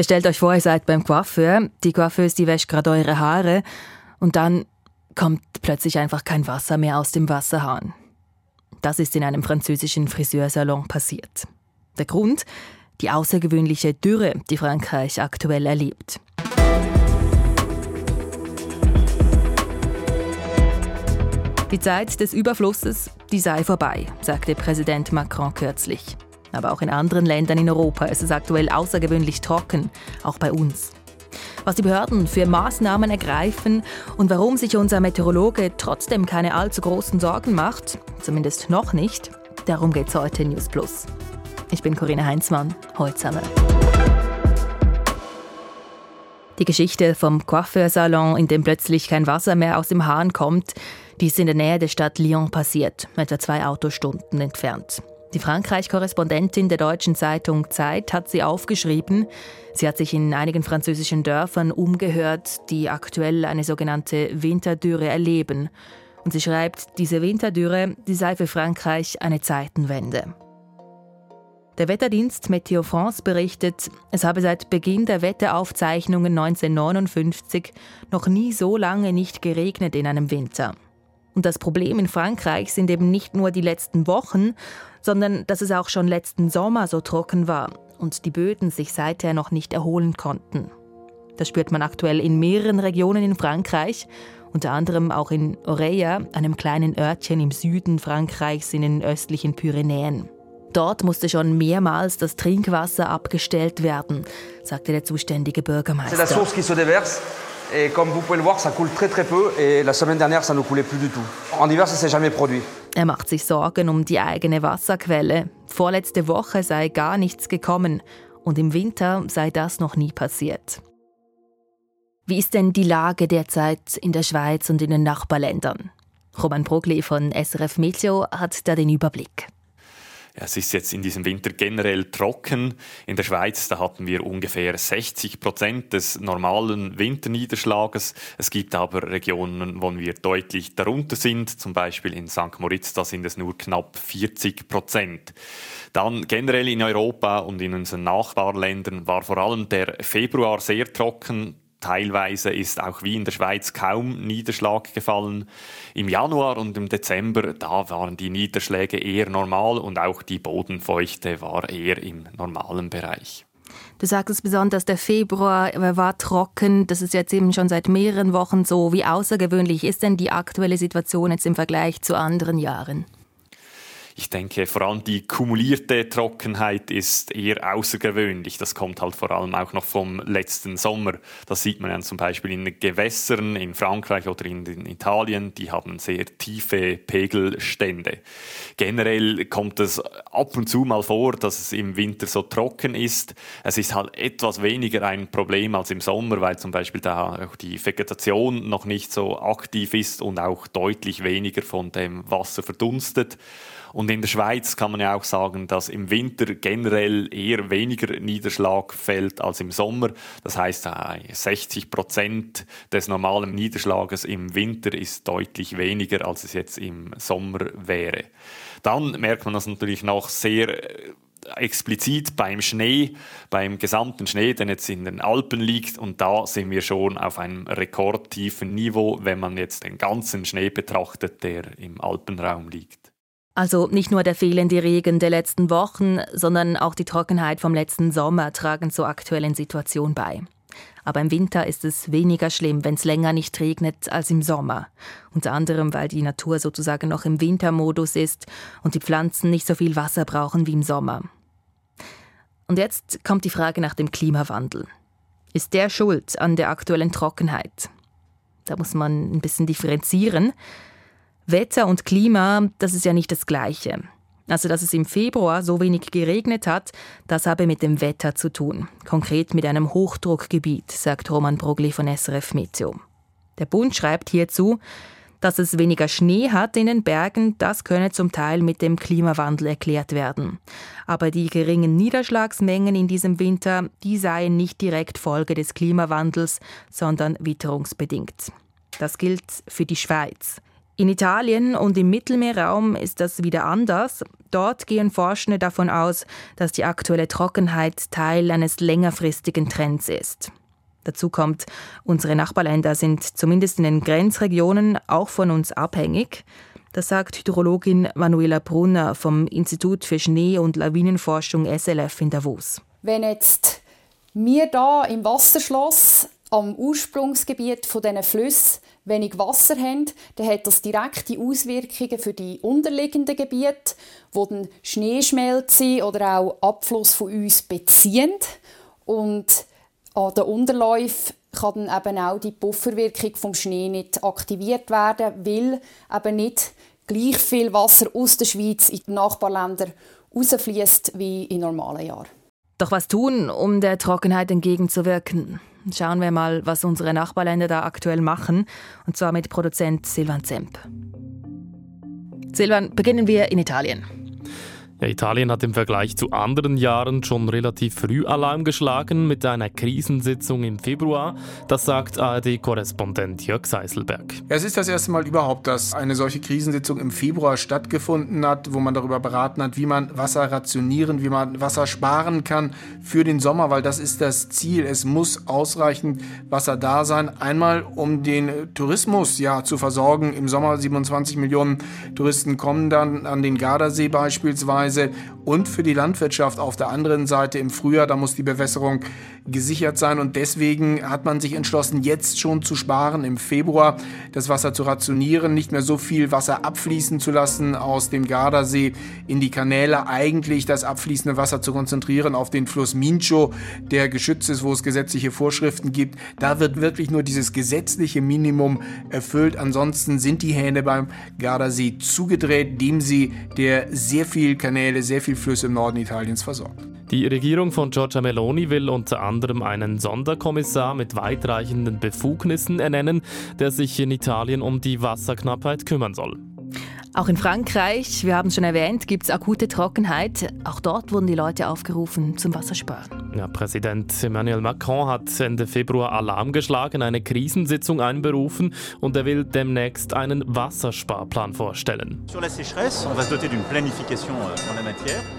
Stellt euch vor, ihr seid beim Coiffeur. Die Coiffeuse, die wäscht gerade eure Haare. Und dann kommt plötzlich einfach kein Wasser mehr aus dem Wasserhahn. Das ist in einem französischen Friseursalon passiert. Der Grund? Die außergewöhnliche Dürre, die Frankreich aktuell erlebt. Die Zeit des Überflusses, die sei vorbei, sagte Präsident Macron kürzlich. Aber auch in anderen Ländern in Europa ist es aktuell außergewöhnlich trocken, auch bei uns. Was die Behörden für Maßnahmen ergreifen und warum sich unser Meteorologe trotzdem keine allzu großen Sorgen macht, zumindest noch nicht, darum geht es heute in News Plus. Ich bin Corinna Heinzmann, Holzhammer. Die Geschichte vom Coiffeursalon, in dem plötzlich kein Wasser mehr aus dem Hahn kommt, die ist in der Nähe der Stadt Lyon passiert, etwa zwei Autostunden entfernt. Die Frankreich-Korrespondentin der deutschen Zeitung Zeit hat sie aufgeschrieben. Sie hat sich in einigen französischen Dörfern umgehört, die aktuell eine sogenannte Winterdürre erleben. Und sie schreibt, diese Winterdürre, die sei für Frankreich eine Zeitenwende. Der Wetterdienst Meteo France berichtet, es habe seit Beginn der Wetteraufzeichnungen 1959 noch nie so lange nicht geregnet in einem Winter. Und das Problem in Frankreich sind eben nicht nur die letzten Wochen, sondern dass es auch schon letzten Sommer so trocken war und die Böden sich seither noch nicht erholen konnten. Das spürt man aktuell in mehreren Regionen in Frankreich, unter anderem auch in Oreja, einem kleinen Örtchen im Süden Frankreichs in den östlichen Pyrenäen. Dort musste schon mehrmals das Trinkwasser abgestellt werden, sagte der zuständige Bürgermeister. Et comme vous pouvez le voir, ça coule très très peu. Et la semaine dernière, ça ne coulait plus du tout. En hiver, ça s'est jamais produit. Er macht sich Sorgen um die eigene Wasserquelle. Vorletzte Woche sei gar nichts gekommen und im Winter sei das noch nie passiert. Wie ist denn die Lage derzeit in der Schweiz und in den Nachbarländern? Roman Brogli von SRF Meteo hat da den Überblick. Es ist jetzt in diesem Winter generell trocken. In der Schweiz da hatten wir ungefähr 60 Prozent des normalen Winterniederschlages. Es gibt aber Regionen, wo wir deutlich darunter sind. Zum Beispiel in St. Moritz, da sind es nur knapp 40 Prozent. Dann generell in Europa und in unseren Nachbarländern war vor allem der Februar sehr trocken. Teilweise ist auch wie in der Schweiz kaum Niederschlag gefallen. Im Januar und im Dezember, da waren die Niederschläge eher normal und auch die Bodenfeuchte war eher im normalen Bereich. Du sagtest besonders, der Februar war trocken. Das ist jetzt eben schon seit mehreren Wochen so. Wie außergewöhnlich ist denn die aktuelle Situation jetzt im Vergleich zu anderen Jahren? Ich denke, vor allem die kumulierte Trockenheit ist eher außergewöhnlich. Das kommt halt vor allem auch noch vom letzten Sommer. Das sieht man ja zum Beispiel in Gewässern in Frankreich oder in Italien. Die haben sehr tiefe Pegelstände. Generell kommt es ab und zu mal vor, dass es im Winter so trocken ist. Es ist halt etwas weniger ein Problem als im Sommer, weil zum Beispiel da auch die Vegetation noch nicht so aktiv ist und auch deutlich weniger von dem Wasser verdunstet. Und in der Schweiz kann man ja auch sagen, dass im Winter generell eher weniger Niederschlag fällt als im Sommer. Das heißt, 60 äh, Prozent des normalen Niederschlages im Winter ist deutlich weniger, als es jetzt im Sommer wäre. Dann merkt man das natürlich noch sehr äh, explizit beim Schnee, beim gesamten Schnee, der jetzt in den Alpen liegt. Und da sind wir schon auf einem rekordtiefen Niveau, wenn man jetzt den ganzen Schnee betrachtet, der im Alpenraum liegt. Also nicht nur der fehlende Regen der letzten Wochen, sondern auch die Trockenheit vom letzten Sommer tragen zur aktuellen Situation bei. Aber im Winter ist es weniger schlimm, wenn es länger nicht regnet als im Sommer. Unter anderem, weil die Natur sozusagen noch im Wintermodus ist und die Pflanzen nicht so viel Wasser brauchen wie im Sommer. Und jetzt kommt die Frage nach dem Klimawandel. Ist der schuld an der aktuellen Trockenheit? Da muss man ein bisschen differenzieren. Wetter und Klima, das ist ja nicht das Gleiche. Also, dass es im Februar so wenig geregnet hat, das habe mit dem Wetter zu tun. Konkret mit einem Hochdruckgebiet, sagt Roman Brogli von SRF Meteo. Der Bund schreibt hierzu, dass es weniger Schnee hat in den Bergen, das könne zum Teil mit dem Klimawandel erklärt werden. Aber die geringen Niederschlagsmengen in diesem Winter, die seien nicht direkt Folge des Klimawandels, sondern witterungsbedingt. Das gilt für die Schweiz. In Italien und im Mittelmeerraum ist das wieder anders. Dort gehen Forschende davon aus, dass die aktuelle Trockenheit Teil eines längerfristigen Trends ist. Dazu kommt, unsere Nachbarländer sind zumindest in den Grenzregionen auch von uns abhängig. Das sagt Hydrologin Manuela Brunner vom Institut für Schnee- und Lawinenforschung SLF in Davos. Wenn jetzt wir da im Wasserschloss am Ursprungsgebiet von Flüssen wenig Wasser haben, dann hat das direkte Auswirkungen für die unterliegenden Gebiete, wo dann Schneeschmelze oder auch Abfluss von uns beziehen. Und an den Unterläufen kann dann eben auch die Pufferwirkung vom Schnee nicht aktiviert werden, weil eben nicht gleich viel Wasser aus der Schweiz in die Nachbarländer rausfließt wie in normalen Jahren. Doch was tun, um der Trockenheit entgegenzuwirken? Schauen wir mal, was unsere Nachbarländer da aktuell machen, und zwar mit Produzent Silvan Zemp. Silvan, beginnen wir in Italien. Italien hat im Vergleich zu anderen Jahren schon relativ früh Alarm geschlagen mit einer Krisensitzung im Februar. Das sagt ARD-Korrespondent Jörg Seiselberg. Ja, es ist das erste Mal überhaupt, dass eine solche Krisensitzung im Februar stattgefunden hat, wo man darüber beraten hat, wie man Wasser rationieren, wie man Wasser sparen kann für den Sommer, weil das ist das Ziel. Es muss ausreichend Wasser da sein. Einmal, um den Tourismus ja zu versorgen. Im Sommer 27 Millionen Touristen kommen dann an den Gardasee beispielsweise. it und für die Landwirtschaft auf der anderen Seite im Frühjahr, da muss die Bewässerung gesichert sein und deswegen hat man sich entschlossen, jetzt schon zu sparen, im Februar das Wasser zu rationieren, nicht mehr so viel Wasser abfließen zu lassen aus dem Gardasee in die Kanäle, eigentlich das abfließende Wasser zu konzentrieren auf den Fluss Mincho, der geschützt ist, wo es gesetzliche Vorschriften gibt. Da wird wirklich nur dieses gesetzliche Minimum erfüllt. Ansonsten sind die Hähne beim Gardasee zugedreht, dem sie der sehr viel Kanäle, sehr viel Flüsse im Norden Italiens versorgt. Die Regierung von Giorgia Meloni will unter anderem einen Sonderkommissar mit weitreichenden Befugnissen ernennen, der sich in Italien um die Wasserknappheit kümmern soll. Auch in Frankreich, wir haben es schon erwähnt, gibt es akute Trockenheit. Auch dort wurden die Leute aufgerufen zum Wassersparen. Ja, Präsident Emmanuel Macron hat Ende Februar Alarm geschlagen, eine Krisensitzung einberufen und er will demnächst einen Wassersparplan vorstellen. Euh,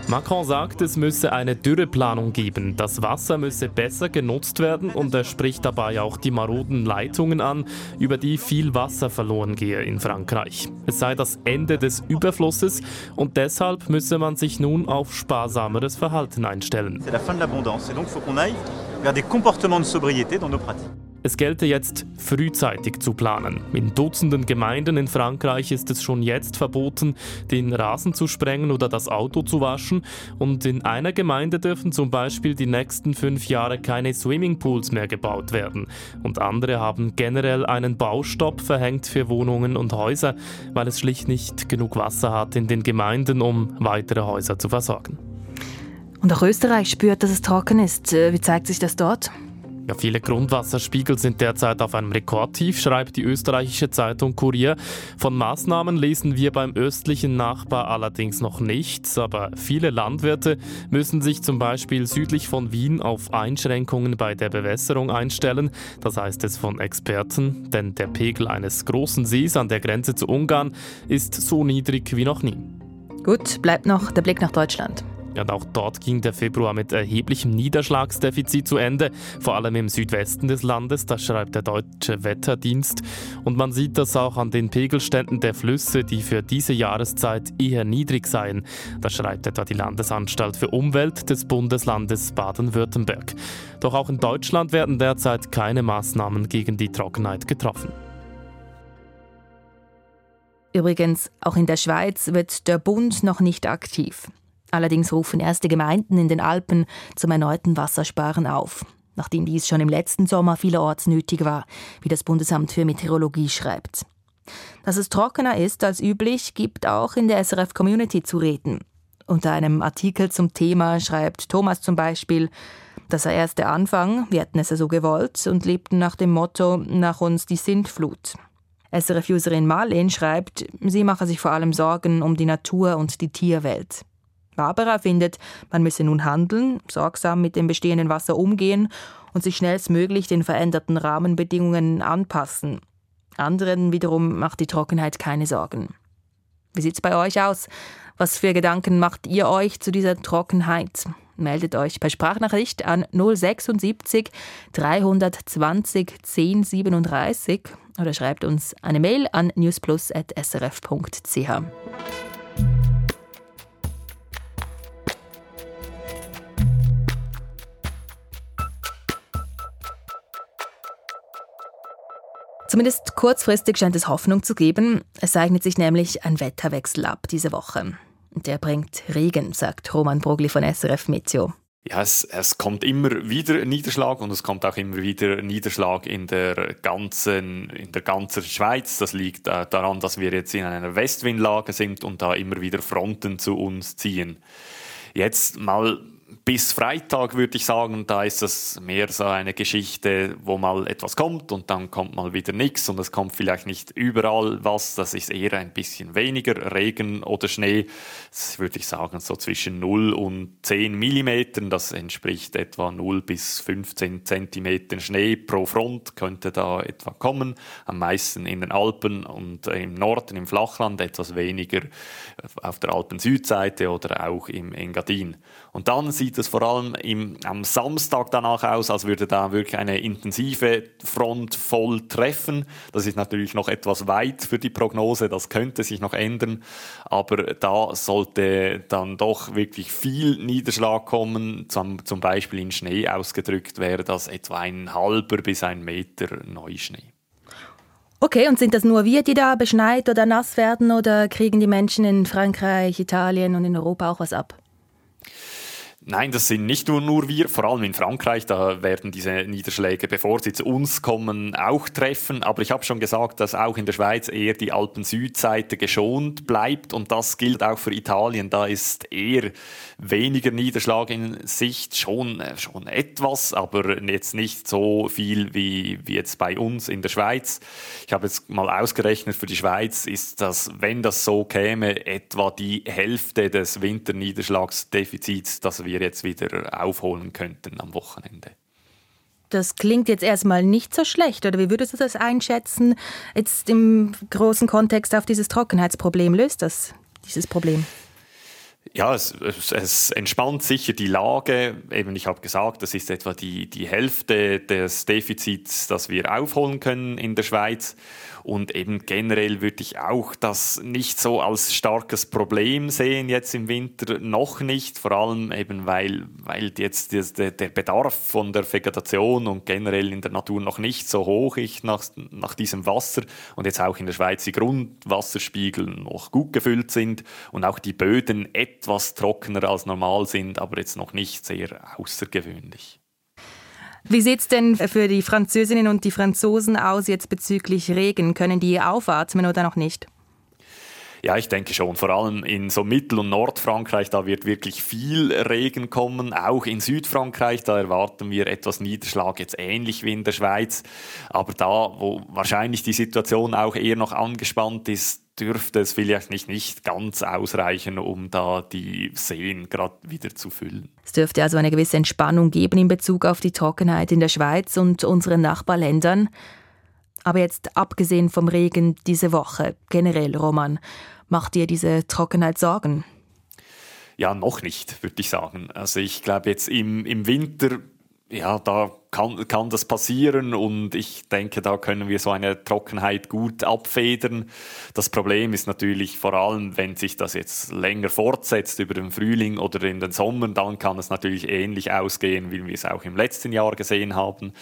Macron sagt, es müsse eine Dürreplanung geben. Das Wasser müsse besser genutzt werden und er spricht dabei auch die maroden Leitungen an, über die viel Wasser verloren gehe in Frankreich. Es sei das Ende Ende des Überflusses und deshalb müsse man sich nun auf sparsameres Verhalten einstellen. C'est la fin de l'abondance et donc faut qu'on aille vers des comportements de sobriété dans nos pratiques. Es gelte jetzt frühzeitig zu planen. In Dutzenden Gemeinden in Frankreich ist es schon jetzt verboten, den Rasen zu sprengen oder das Auto zu waschen. Und in einer Gemeinde dürfen zum Beispiel die nächsten fünf Jahre keine Swimmingpools mehr gebaut werden. Und andere haben generell einen Baustopp verhängt für Wohnungen und Häuser, weil es schlicht nicht genug Wasser hat in den Gemeinden, um weitere Häuser zu versorgen. Und auch Österreich spürt, dass es trocken ist. Wie zeigt sich das dort? Ja, viele Grundwasserspiegel sind derzeit auf einem Rekordtief, schreibt die österreichische Zeitung Kurier. Von Maßnahmen lesen wir beim östlichen Nachbar allerdings noch nichts, aber viele Landwirte müssen sich zum Beispiel südlich von Wien auf Einschränkungen bei der Bewässerung einstellen. Das heißt es von Experten, denn der Pegel eines großen Sees an der Grenze zu Ungarn ist so niedrig wie noch nie. Gut, bleibt noch der Blick nach Deutschland. Und auch dort ging der Februar mit erheblichem Niederschlagsdefizit zu Ende, vor allem im Südwesten des Landes, das schreibt der Deutsche Wetterdienst. Und man sieht das auch an den Pegelständen der Flüsse, die für diese Jahreszeit eher niedrig seien. Das schreibt etwa die Landesanstalt für Umwelt des Bundeslandes Baden-Württemberg. Doch auch in Deutschland werden derzeit keine Maßnahmen gegen die Trockenheit getroffen. Übrigens, auch in der Schweiz wird der Bund noch nicht aktiv. Allerdings rufen erste Gemeinden in den Alpen zum erneuten Wassersparen auf, nachdem dies schon im letzten Sommer vielerorts nötig war, wie das Bundesamt für Meteorologie schreibt. Dass es trockener ist als üblich, gibt auch in der SRF Community zu reden. Unter einem Artikel zum Thema schreibt Thomas zum Beispiel, das sei erst der Anfang, wir hätten es ja so gewollt und lebten nach dem Motto nach uns die Sintflut. SRF-Userin Marlene schreibt, sie mache sich vor allem Sorgen um die Natur und die Tierwelt. Barbara findet, man müsse nun handeln, sorgsam mit dem bestehenden Wasser umgehen und sich schnellstmöglich den veränderten Rahmenbedingungen anpassen. Anderen wiederum macht die Trockenheit keine Sorgen. Wie sieht's bei euch aus? Was für Gedanken macht ihr euch zu dieser Trockenheit? Meldet euch per Sprachnachricht an 076 320 1037 oder schreibt uns eine Mail an newsplus.srf.ch. Zumindest kurzfristig scheint es Hoffnung zu geben. Es zeichnet sich nämlich ein Wetterwechsel ab diese Woche. Der bringt Regen, sagt Roman Brogli von SRF Meteo. Ja, es, es kommt immer wieder Niederschlag und es kommt auch immer wieder Niederschlag in der ganzen, in der ganzen Schweiz. Das liegt äh, daran, dass wir jetzt in einer Westwindlage sind und da immer wieder Fronten zu uns ziehen. Jetzt mal bis Freitag würde ich sagen, da ist es mehr so eine Geschichte, wo mal etwas kommt und dann kommt mal wieder nichts und es kommt vielleicht nicht überall was. Das ist eher ein bisschen weniger Regen oder Schnee. Das würde ich sagen so zwischen 0 und 10 Millimetern. Das entspricht etwa 0 bis 15 Zentimetern Schnee pro Front könnte da etwa kommen. Am meisten in den Alpen und im Norden, im Flachland, etwas weniger auf der Alpen-Südseite oder auch im Engadin. Und dann sieht es vor allem im, am Samstag danach aus, als würde da wirklich eine intensive Front voll treffen. Das ist natürlich noch etwas weit für die Prognose, das könnte sich noch ändern, aber da sollte dann doch wirklich viel Niederschlag kommen. Zum, zum Beispiel in Schnee ausgedrückt wäre das etwa ein halber bis ein Meter Neuschnee. Okay, und sind das nur wir, die da beschneit oder nass werden oder kriegen die Menschen in Frankreich, Italien und in Europa auch was ab? Nein, das sind nicht nur, nur wir, vor allem in Frankreich, da werden diese Niederschläge, bevor sie zu uns kommen, auch treffen. Aber ich habe schon gesagt, dass auch in der Schweiz eher die Alpen-Südseite geschont bleibt und das gilt auch für Italien. Da ist eher weniger Niederschlag in Sicht, schon, äh, schon etwas, aber jetzt nicht so viel wie, wie jetzt bei uns in der Schweiz. Ich habe jetzt mal ausgerechnet, für die Schweiz ist das, wenn das so käme, etwa die Hälfte des Winterniederschlagsdefizits, das wir wir jetzt wieder aufholen könnten am Wochenende. Das klingt jetzt erstmal nicht so schlecht, oder wie würdest du das einschätzen? Jetzt im großen Kontext auf dieses Trockenheitsproblem löst das dieses Problem? Ja, es, es, es, entspannt sicher die Lage. Eben, ich habe gesagt, das ist etwa die, die Hälfte des Defizits, das wir aufholen können in der Schweiz. Und eben generell würde ich auch das nicht so als starkes Problem sehen jetzt im Winter, noch nicht, vor allem eben weil, weil jetzt der, Bedarf von der Vegetation und generell in der Natur noch nicht so hoch ist nach, nach diesem Wasser. Und jetzt auch in der Schweiz die Grundwasserspiegel noch gut gefüllt sind. Und auch die Böden etwas trockener als normal sind, aber jetzt noch nicht sehr außergewöhnlich. Wie sieht es denn für die Französinnen und die Franzosen aus jetzt bezüglich Regen? Können die aufatmen oder noch nicht? Ja, ich denke schon. Vor allem in so Mittel- und Nordfrankreich, da wird wirklich viel Regen kommen. Auch in Südfrankreich, da erwarten wir etwas Niederschlag, jetzt ähnlich wie in der Schweiz. Aber da, wo wahrscheinlich die Situation auch eher noch angespannt ist, dürfte es vielleicht nicht, nicht ganz ausreichen, um da die Seen gerade wieder zu füllen. Es dürfte also eine gewisse Entspannung geben in Bezug auf die Trockenheit in der Schweiz und unseren Nachbarländern. Aber jetzt abgesehen vom Regen diese Woche, generell, Roman, macht dir diese Trockenheit Sorgen? Ja, noch nicht, würde ich sagen. Also ich glaube jetzt im, im Winter ja, da kann, kann das passieren und ich denke, da können wir so eine Trockenheit gut abfedern. Das Problem ist natürlich vor allem, wenn sich das jetzt länger fortsetzt über den Frühling oder in den Sommer, dann kann es natürlich ähnlich ausgehen, wie wir es auch im letzten Jahr gesehen haben,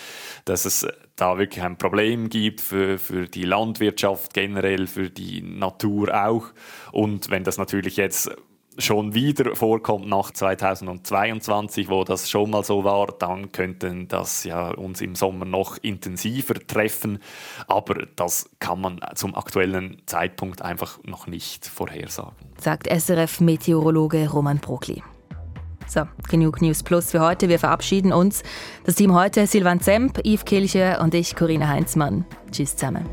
dass es da wirklich ein Problem gibt für, für die Landwirtschaft generell, für die Natur auch. Und wenn das natürlich jetzt schon wieder vorkommt nach 2022, wo das schon mal so war, dann könnten das ja uns im Sommer noch intensiver treffen. Aber das kann man zum aktuellen Zeitpunkt einfach noch nicht vorhersagen. Sagt SRF-Meteorologe Roman Prokli. So, genug News Plus für heute. Wir verabschieden uns. Das Team heute Silvan Zemp, Yves Kilche und ich, Corinna Heinzmann. Tschüss zusammen.